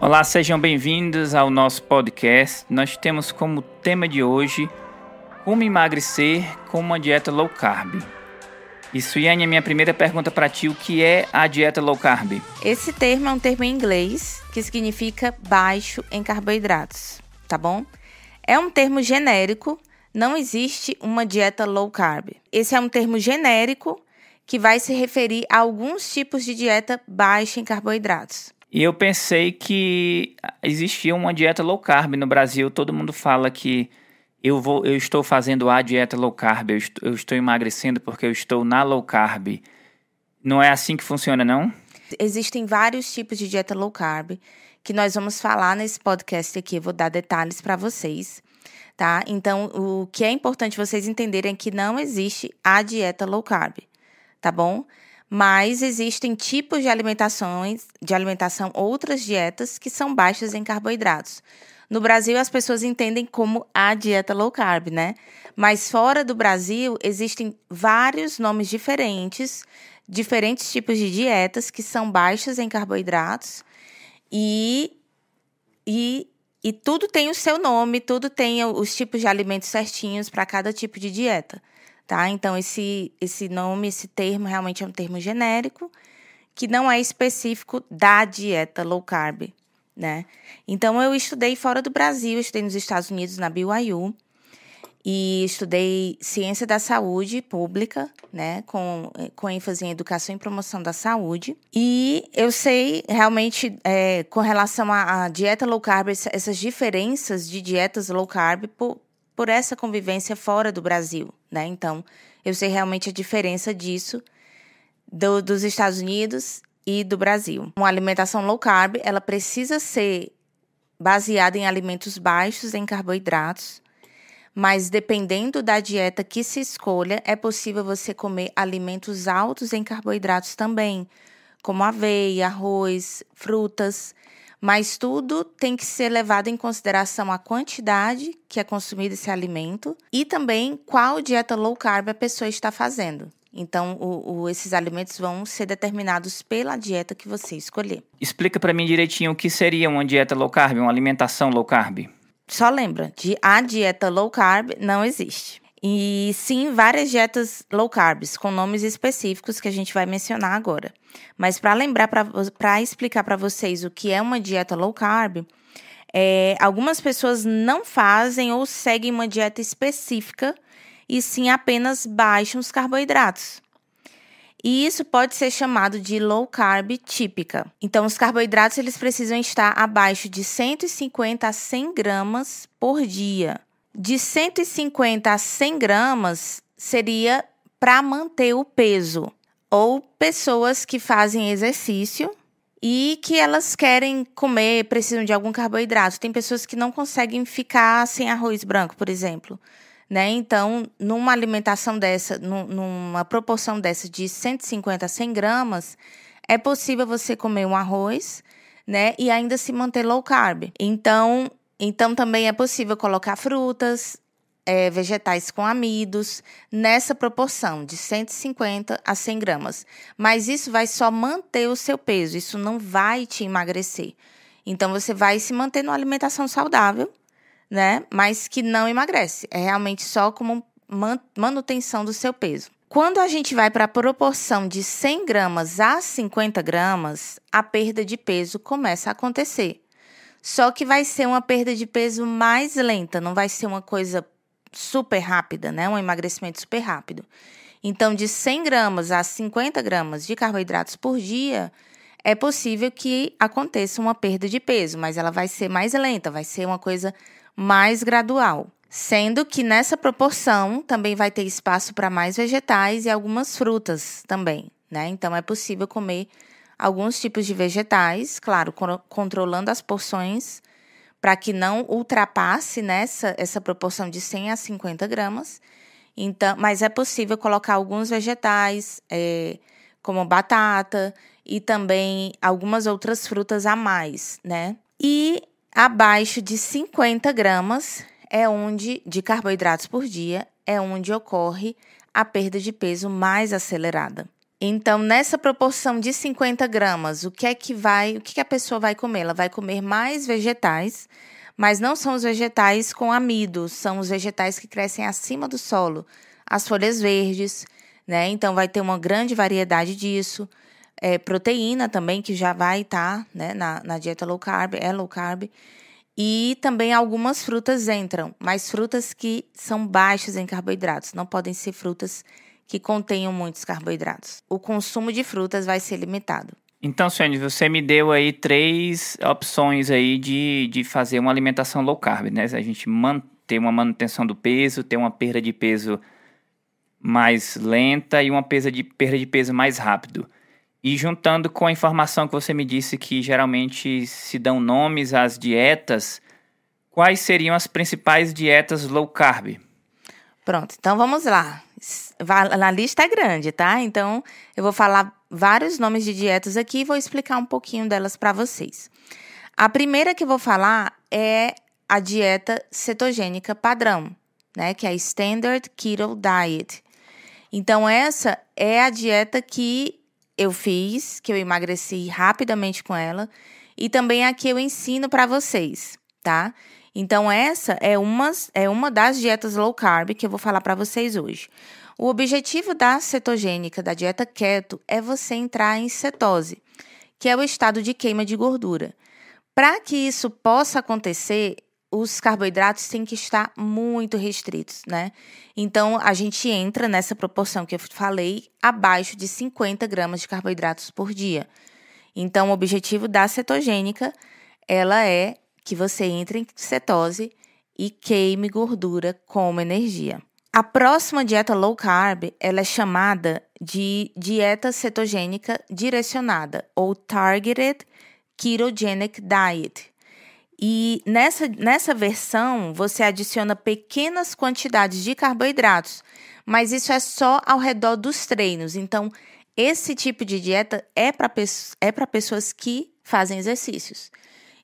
Olá, sejam bem-vindos ao nosso podcast. Nós temos como tema de hoje como emagrecer com uma dieta low carb. E Suiane, a minha primeira pergunta para ti, o que é a dieta low carb? Esse termo é um termo em inglês que significa baixo em carboidratos, tá bom? É um termo genérico, não existe uma dieta low carb. Esse é um termo genérico que vai se referir a alguns tipos de dieta baixa em carboidratos. E eu pensei que existia uma dieta low carb no Brasil. Todo mundo fala que eu, vou, eu estou fazendo a dieta low carb, eu estou, eu estou emagrecendo porque eu estou na low carb. Não é assim que funciona, não? Existem vários tipos de dieta low carb que nós vamos falar nesse podcast aqui. Eu vou dar detalhes para vocês, tá? Então, o que é importante vocês entenderem é que não existe a dieta low carb, tá bom? Mas existem tipos de alimentações, de alimentação, outras dietas que são baixas em carboidratos. No Brasil, as pessoas entendem como a dieta low carb, né? Mas fora do Brasil, existem vários nomes diferentes, diferentes tipos de dietas que são baixas em carboidratos e, e, e tudo tem o seu nome, tudo tem os tipos de alimentos certinhos para cada tipo de dieta tá? Então esse esse nome, esse termo realmente é um termo genérico que não é específico da dieta low carb, né? Então eu estudei fora do Brasil, estudei nos Estados Unidos na BYU e estudei ciência da saúde pública, né, com, com ênfase em educação e promoção da saúde. E eu sei realmente, é, com relação à, dieta low carb, essas diferenças de dietas low carb por, por essa convivência fora do Brasil, né? Então, eu sei realmente a diferença disso do, dos Estados Unidos e do Brasil. Uma alimentação low carb, ela precisa ser baseada em alimentos baixos em carboidratos, mas dependendo da dieta que se escolha, é possível você comer alimentos altos em carboidratos também, como aveia, arroz, frutas, mas tudo tem que ser levado em consideração a quantidade que é consumida esse alimento e também qual dieta low carb a pessoa está fazendo. Então, o, o, esses alimentos vão ser determinados pela dieta que você escolher. Explica para mim direitinho o que seria uma dieta low carb, uma alimentação low carb. Só lembra, de a dieta low carb não existe. E sim, várias dietas low carbs, com nomes específicos que a gente vai mencionar agora. Mas para lembrar, para explicar para vocês o que é uma dieta low carb, é, algumas pessoas não fazem ou seguem uma dieta específica e sim apenas baixam os carboidratos. E isso pode ser chamado de low carb típica. Então, os carboidratos eles precisam estar abaixo de 150 a 100 gramas por dia de 150 a 100 gramas seria para manter o peso. Ou pessoas que fazem exercício e que elas querem comer, precisam de algum carboidrato. Tem pessoas que não conseguem ficar sem arroz branco, por exemplo. Né? Então, numa alimentação dessa, numa proporção dessa de 150 a 100 gramas, é possível você comer um arroz, né? E ainda se manter low carb. Então, então, também é possível colocar frutas, é, vegetais com amidos, nessa proporção de 150 a 100 gramas. Mas isso vai só manter o seu peso, isso não vai te emagrecer. Então, você vai se manter numa alimentação saudável, né? Mas que não emagrece. É realmente só como manutenção do seu peso. Quando a gente vai para a proporção de 100 gramas a 50 gramas, a perda de peso começa a acontecer. Só que vai ser uma perda de peso mais lenta, não vai ser uma coisa super rápida, né? Um emagrecimento super rápido. Então, de 100 gramas a 50 gramas de carboidratos por dia, é possível que aconteça uma perda de peso, mas ela vai ser mais lenta, vai ser uma coisa mais gradual. Sendo que nessa proporção também vai ter espaço para mais vegetais e algumas frutas também, né? Então é possível comer alguns tipos de vegetais, claro, controlando as porções para que não ultrapasse nessa essa proporção de 100 a 50 gramas. Então, mas é possível colocar alguns vegetais, é, como batata e também algumas outras frutas a mais, né? E abaixo de 50 gramas é onde de carboidratos por dia é onde ocorre a perda de peso mais acelerada. Então, nessa proporção de 50 gramas, o que é que vai, o que, que a pessoa vai comer? Ela vai comer mais vegetais, mas não são os vegetais com amido, são os vegetais que crescem acima do solo, as folhas verdes, né? Então, vai ter uma grande variedade disso. É, proteína também, que já vai estar tá, né, na, na dieta low carb, é low carb. E também algumas frutas entram, mas frutas que são baixas em carboidratos, não podem ser frutas que contenham muitos carboidratos. O consumo de frutas vai ser limitado. Então, Suene, você me deu aí três opções aí de, de fazer uma alimentação low carb, né? A gente manter uma manutenção do peso, ter uma perda de peso mais lenta e uma perda de, perda de peso mais rápido. E juntando com a informação que você me disse que geralmente se dão nomes às dietas, quais seriam as principais dietas low carb? Pronto, então vamos lá. A lista é grande, tá? Então eu vou falar vários nomes de dietas aqui e vou explicar um pouquinho delas para vocês. A primeira que eu vou falar é a dieta cetogênica padrão, né? Que é a Standard Keto Diet. Então, essa é a dieta que eu fiz, que eu emagreci rapidamente com ela, e também a que eu ensino para vocês, tá? Então essa é uma, é uma das dietas low carb que eu vou falar para vocês hoje. O objetivo da cetogênica, da dieta keto, é você entrar em cetose, que é o estado de queima de gordura. Para que isso possa acontecer, os carboidratos têm que estar muito restritos, né? Então, a gente entra nessa proporção que eu falei, abaixo de 50 gramas de carboidratos por dia. Então, o objetivo da cetogênica, ela é que você entre em cetose e queime gordura como energia. A próxima dieta low carb, ela é chamada de dieta cetogênica direcionada ou targeted ketogenic diet. E nessa, nessa versão, você adiciona pequenas quantidades de carboidratos, mas isso é só ao redor dos treinos. Então, esse tipo de dieta é para é pessoas que fazem exercícios.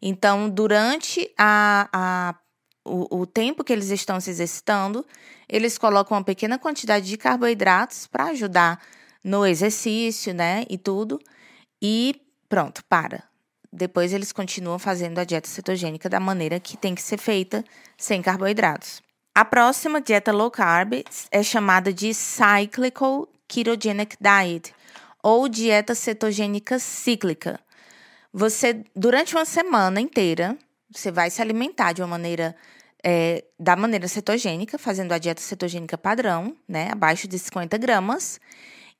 Então, durante a, a, o, o tempo que eles estão se exercitando, eles colocam uma pequena quantidade de carboidratos para ajudar no exercício, né? E tudo. E pronto, para depois eles continuam fazendo a dieta cetogênica da maneira que tem que ser feita, sem carboidratos. A próxima dieta low carb é chamada de Cyclical Ketogenic Diet, ou dieta cetogênica cíclica. Você, durante uma semana inteira, você vai se alimentar de uma maneira é, da maneira cetogênica, fazendo a dieta cetogênica padrão, né, abaixo de 50 gramas.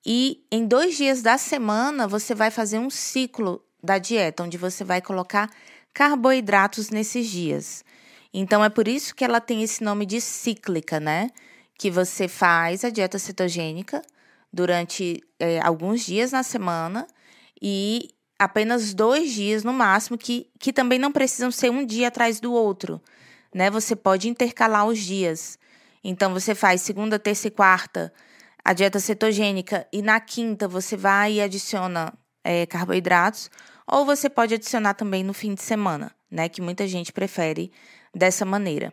E em dois dias da semana, você vai fazer um ciclo da dieta, onde você vai colocar carboidratos nesses dias. Então é por isso que ela tem esse nome de cíclica, né? Que você faz a dieta cetogênica durante é, alguns dias na semana e apenas dois dias no máximo, que, que também não precisam ser um dia atrás do outro, né? Você pode intercalar os dias. Então você faz segunda, terça e quarta a dieta cetogênica e na quinta você vai e adiciona é, carboidratos ou você pode adicionar também no fim de semana, né? Que muita gente prefere dessa maneira.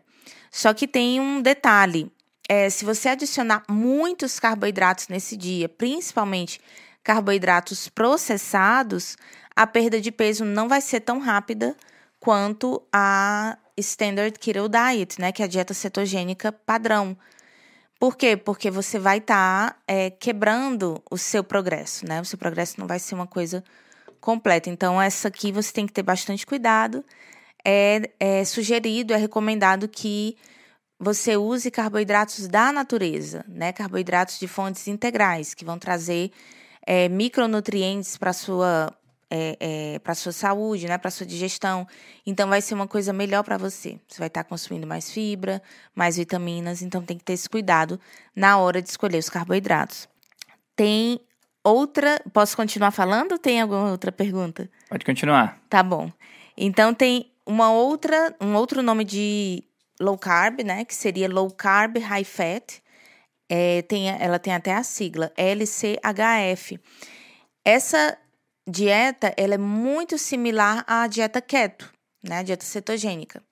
Só que tem um detalhe: é, se você adicionar muitos carboidratos nesse dia, principalmente carboidratos processados, a perda de peso não vai ser tão rápida quanto a Standard Keto Diet, né? Que é a dieta cetogênica padrão. Por quê? Porque você vai estar tá, é, quebrando o seu progresso, né? O seu progresso não vai ser uma coisa completa. Então, essa aqui você tem que ter bastante cuidado. É, é sugerido, é recomendado que você use carboidratos da natureza, né? Carboidratos de fontes integrais, que vão trazer é, micronutrientes para sua é, é, para sua saúde, né, para sua digestão. Então vai ser uma coisa melhor para você. Você vai estar tá consumindo mais fibra, mais vitaminas, então tem que ter esse cuidado na hora de escolher os carboidratos. Tem outra. Posso continuar falando ou tem alguma outra pergunta? Pode continuar. Tá bom. Então tem uma outra, um outro nome de low carb, né? Que seria low carb high fat. É, tem, ela tem até a sigla LCHF. Essa dieta ela é muito similar à dieta keto, né? A dieta cetogênica.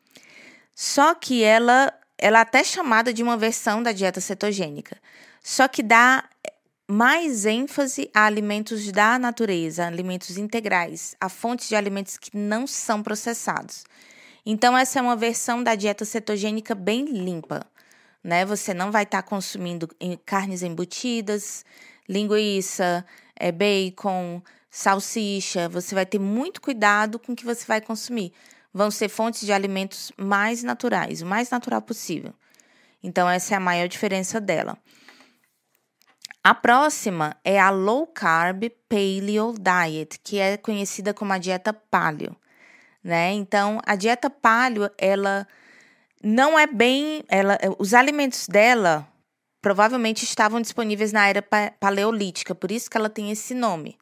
Só que ela, ela é até chamada de uma versão da dieta cetogênica. Só que dá mais ênfase a alimentos da natureza, alimentos integrais, a fontes de alimentos que não são processados. Então, essa é uma versão da dieta cetogênica bem limpa. Né? Você não vai estar tá consumindo carnes embutidas, linguiça, é, bacon, salsicha. Você vai ter muito cuidado com o que você vai consumir. Vão ser fontes de alimentos mais naturais, o mais natural possível. Então, essa é a maior diferença dela. A próxima é a Low Carb Paleo Diet, que é conhecida como a dieta paleo, né? Então, a dieta paleo, ela não é bem, ela, os alimentos dela provavelmente estavam disponíveis na era paleolítica, por isso que ela tem esse nome,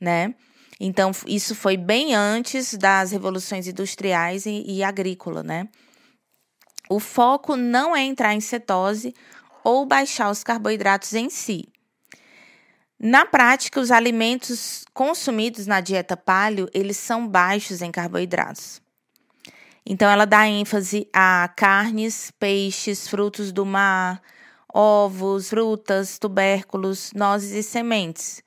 né? Então, isso foi bem antes das revoluções industriais e, e agrícola, né? O foco não é entrar em cetose ou baixar os carboidratos em si. Na prática, os alimentos consumidos na dieta paleo, eles são baixos em carboidratos. Então, ela dá ênfase a carnes, peixes, frutos do mar, ovos, frutas, tubérculos, nozes e sementes.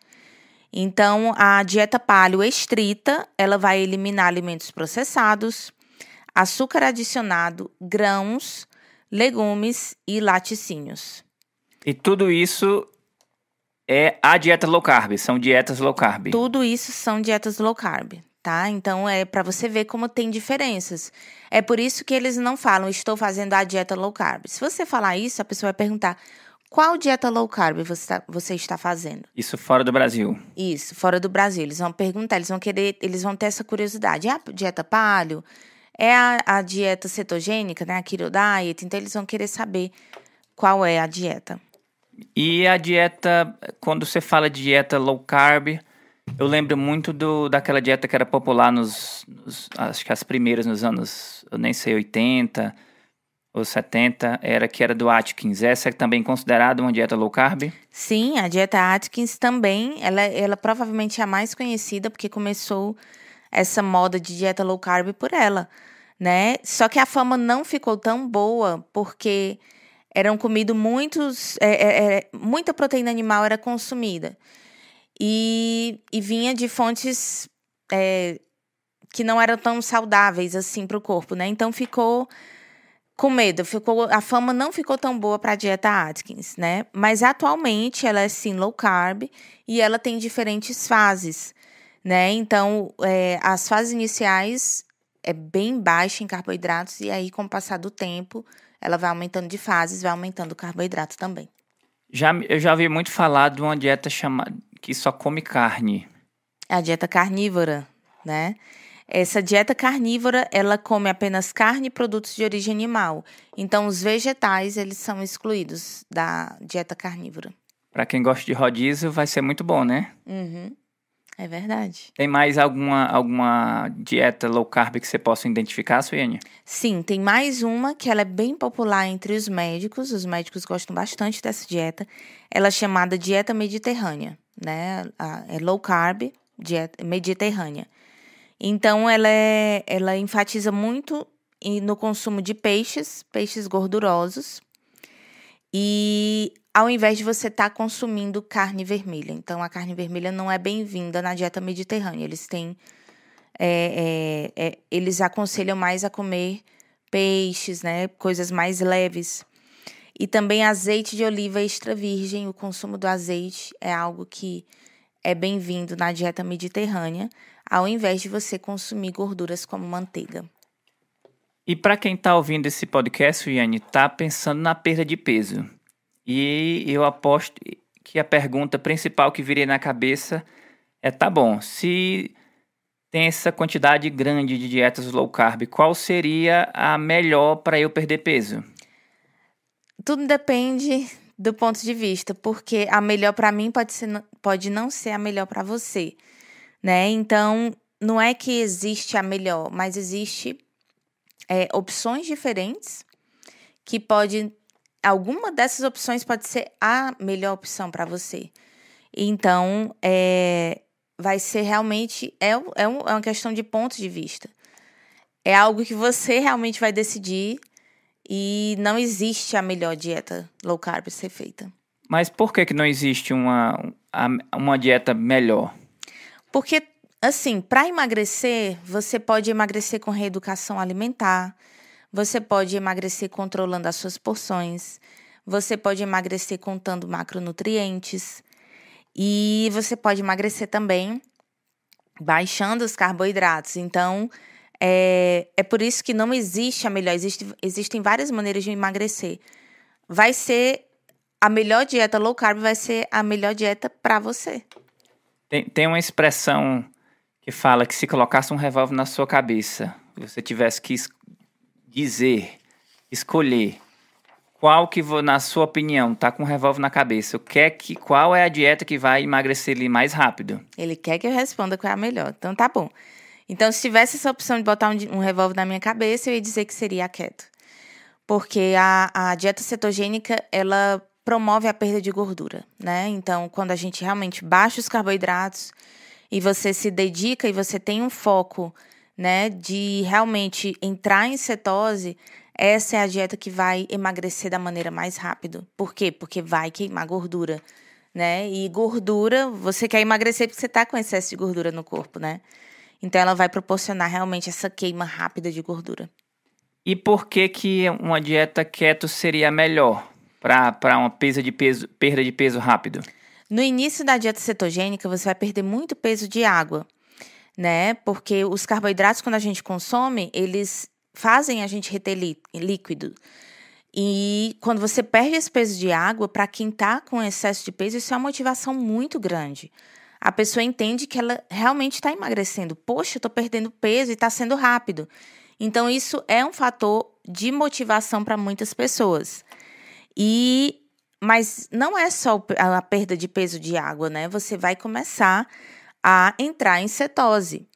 Então, a dieta paleo estrita, ela vai eliminar alimentos processados, açúcar adicionado, grãos, legumes e laticínios. E tudo isso é a dieta low carb, são dietas low carb. Tudo isso são dietas low carb, tá? Então é para você ver como tem diferenças. É por isso que eles não falam estou fazendo a dieta low carb. Se você falar isso, a pessoa vai perguntar qual dieta low carb você, tá, você está fazendo? Isso fora do Brasil. Isso, fora do Brasil. Eles vão perguntar, eles vão querer, eles vão ter essa curiosidade. É a dieta paleo? É a, a dieta cetogênica, né? A keto diet. Então, eles vão querer saber qual é a dieta. E a dieta, quando você fala de dieta low carb, eu lembro muito do, daquela dieta que era popular nos, nos, Acho que as primeiras nos anos, eu nem sei, 80 ou 70, era que era do Atkins. Essa é também considerada uma dieta low carb? Sim, a dieta Atkins também, ela, ela provavelmente é a mais conhecida, porque começou essa moda de dieta low carb por ela né? Só que a fama não ficou tão boa porque eram comidos muitos, é, é, é, muita proteína animal era consumida e, e vinha de fontes é, que não eram tão saudáveis assim para o corpo, né? Então ficou com medo, ficou a fama não ficou tão boa para a dieta Atkins, né? Mas atualmente ela é sim low carb e ela tem diferentes fases, né? Então é, as fases iniciais é bem baixa em carboidratos e aí com o passar do tempo ela vai aumentando de fases, vai aumentando o carboidrato também. Já, eu já ouvi muito falar de uma dieta chamada que só come carne. A dieta carnívora, né? Essa dieta carnívora, ela come apenas carne e produtos de origem animal. Então, os vegetais, eles são excluídos da dieta carnívora. Para quem gosta de rodízio, vai ser muito bom, né? Uhum. É verdade. Tem mais alguma, alguma dieta low carb que você possa identificar, Suiane? Sim, tem mais uma que ela é bem popular entre os médicos. Os médicos gostam bastante dessa dieta. Ela é chamada dieta mediterrânea, né? É low carb, dieta mediterrânea. Então, ela, é, ela enfatiza muito no consumo de peixes, peixes gordurosos. E ao invés de você estar tá consumindo carne vermelha. Então, a carne vermelha não é bem-vinda na dieta mediterrânea. Eles têm. É, é, é, eles aconselham mais a comer peixes, né? Coisas mais leves. E também azeite de oliva extra virgem. O consumo do azeite é algo que é bem-vindo na dieta mediterrânea, ao invés de você consumir gorduras como manteiga. E para quem está ouvindo esse podcast, Yane, está pensando na perda de peso. E eu aposto que a pergunta principal que viria na cabeça é: tá bom, se tem essa quantidade grande de dietas low carb, qual seria a melhor para eu perder peso? Tudo depende do ponto de vista, porque a melhor para mim pode, ser, pode não ser a melhor para você, né? Então, não é que existe a melhor, mas existe é, opções diferentes que podem alguma dessas opções pode ser a melhor opção para você. Então, é, vai ser realmente. É, é, é uma questão de ponto de vista. É algo que você realmente vai decidir e não existe a melhor dieta low carb ser feita. Mas por que, que não existe uma, uma dieta melhor? Porque, assim, para emagrecer, você pode emagrecer com reeducação alimentar, você pode emagrecer controlando as suas porções, você pode emagrecer contando macronutrientes, e você pode emagrecer também baixando os carboidratos. Então, é, é por isso que não existe a melhor. Existe, existem várias maneiras de emagrecer. Vai ser a melhor dieta low carb, vai ser a melhor dieta para você. Tem, tem uma expressão que fala que se colocasse um revólver na sua cabeça, você tivesse que es dizer, escolher qual que, na sua opinião, tá com um revólver na cabeça, o que é que, qual é a dieta que vai emagrecer ele mais rápido? Ele quer que eu responda qual é a melhor. Então tá bom. Então, se tivesse essa opção de botar um, um revólver na minha cabeça, eu ia dizer que seria a keto. Porque a, a dieta cetogênica, ela promove a perda de gordura, né? Então, quando a gente realmente baixa os carboidratos e você se dedica e você tem um foco, né, de realmente entrar em cetose, essa é a dieta que vai emagrecer da maneira mais rápida. Por quê? Porque vai queimar gordura, né? E gordura, você quer emagrecer porque você está com excesso de gordura no corpo, né? Então ela vai proporcionar realmente essa queima rápida de gordura. E por que que uma dieta keto seria melhor para uma perda de peso, perda de peso rápido? No início da dieta cetogênica, você vai perder muito peso de água, né? Porque os carboidratos, quando a gente consome, eles fazem a gente reter líquido. E quando você perde esse peso de água, para quem está com excesso de peso, isso é uma motivação muito grande a pessoa entende que ela realmente está emagrecendo. Poxa, estou perdendo peso e está sendo rápido. Então, isso é um fator de motivação para muitas pessoas. E mas não é só a perda de peso de água, né? Você vai começar a entrar em cetose.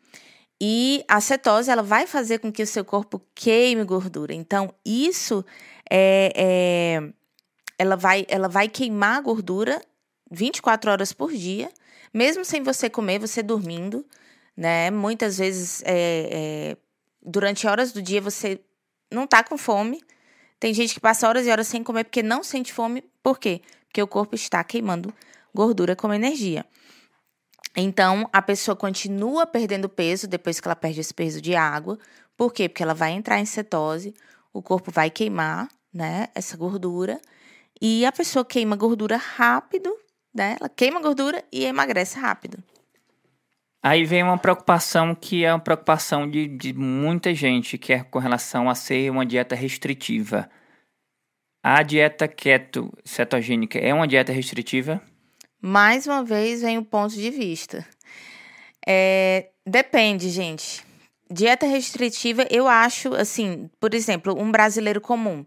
E a cetose ela vai fazer com que o seu corpo queime gordura. Então, isso é, é ela, vai, ela vai queimar gordura 24 horas por dia mesmo sem você comer, você dormindo, né? Muitas vezes, é, é, durante horas do dia, você não tá com fome. Tem gente que passa horas e horas sem comer porque não sente fome. Por quê? Porque o corpo está queimando gordura como energia. Então, a pessoa continua perdendo peso depois que ela perde esse peso de água. Por quê? Porque ela vai entrar em cetose, o corpo vai queimar, né, essa gordura. E a pessoa queima gordura rápido né? Ela queima gordura e emagrece rápido. Aí vem uma preocupação que é uma preocupação de, de muita gente, que é com relação a ser uma dieta restritiva. A dieta keto cetogênica é uma dieta restritiva? Mais uma vez vem o ponto de vista. É, depende, gente. Dieta restritiva, eu acho, assim, por exemplo, um brasileiro comum.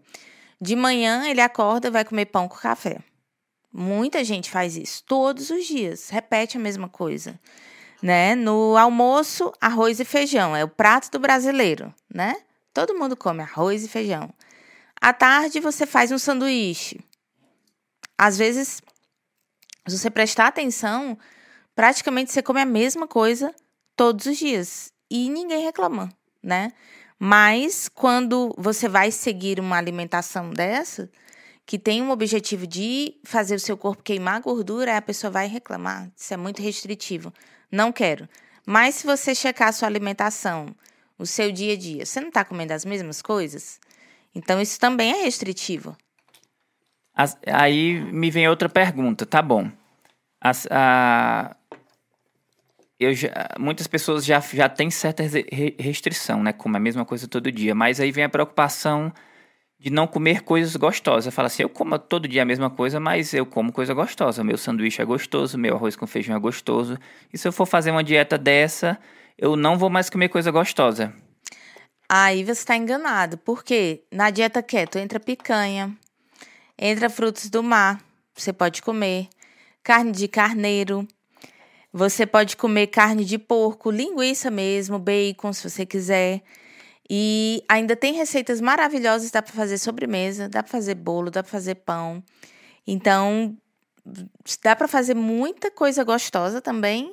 De manhã ele acorda e vai comer pão com café. Muita gente faz isso todos os dias, repete a mesma coisa. Né? No almoço, arroz e feijão, é o prato do brasileiro, né? Todo mundo come arroz e feijão. À tarde você faz um sanduíche. Às vezes, se você prestar atenção, praticamente você come a mesma coisa todos os dias e ninguém reclama, né? Mas quando você vai seguir uma alimentação dessa, que tem um objetivo de fazer o seu corpo queimar gordura, a pessoa vai reclamar. Isso é muito restritivo. Não quero. Mas se você checar a sua alimentação, o seu dia a dia, você não está comendo as mesmas coisas? Então isso também é restritivo. As, aí me vem outra pergunta, tá bom. As, a, eu já, muitas pessoas já, já têm certa restrição, né? Como é a mesma coisa todo dia. Mas aí vem a preocupação de não comer coisas gostosas. Fala assim, eu como todo dia a mesma coisa, mas eu como coisa gostosa. Meu sanduíche é gostoso, meu arroz com feijão é gostoso. E se eu for fazer uma dieta dessa, eu não vou mais comer coisa gostosa. Aí você está enganado. porque Na dieta keto entra picanha, entra frutos do mar, você pode comer, carne de carneiro, você pode comer carne de porco, linguiça mesmo, bacon, se você quiser. E ainda tem receitas maravilhosas, dá para fazer sobremesa, dá para fazer bolo, dá para fazer pão. Então, dá para fazer muita coisa gostosa também.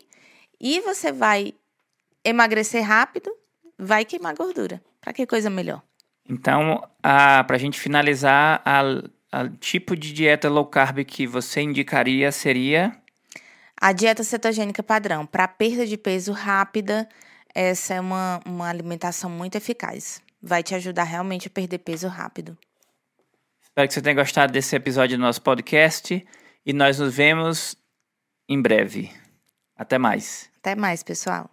E você vai emagrecer rápido, vai queimar gordura. Para que coisa melhor? Então, para a gente finalizar, a tipo de dieta low carb que você indicaria seria? A dieta cetogênica padrão, para perda de peso rápida, essa é uma, uma alimentação muito eficaz. Vai te ajudar realmente a perder peso rápido. Espero que você tenha gostado desse episódio do nosso podcast e nós nos vemos em breve. Até mais. Até mais, pessoal.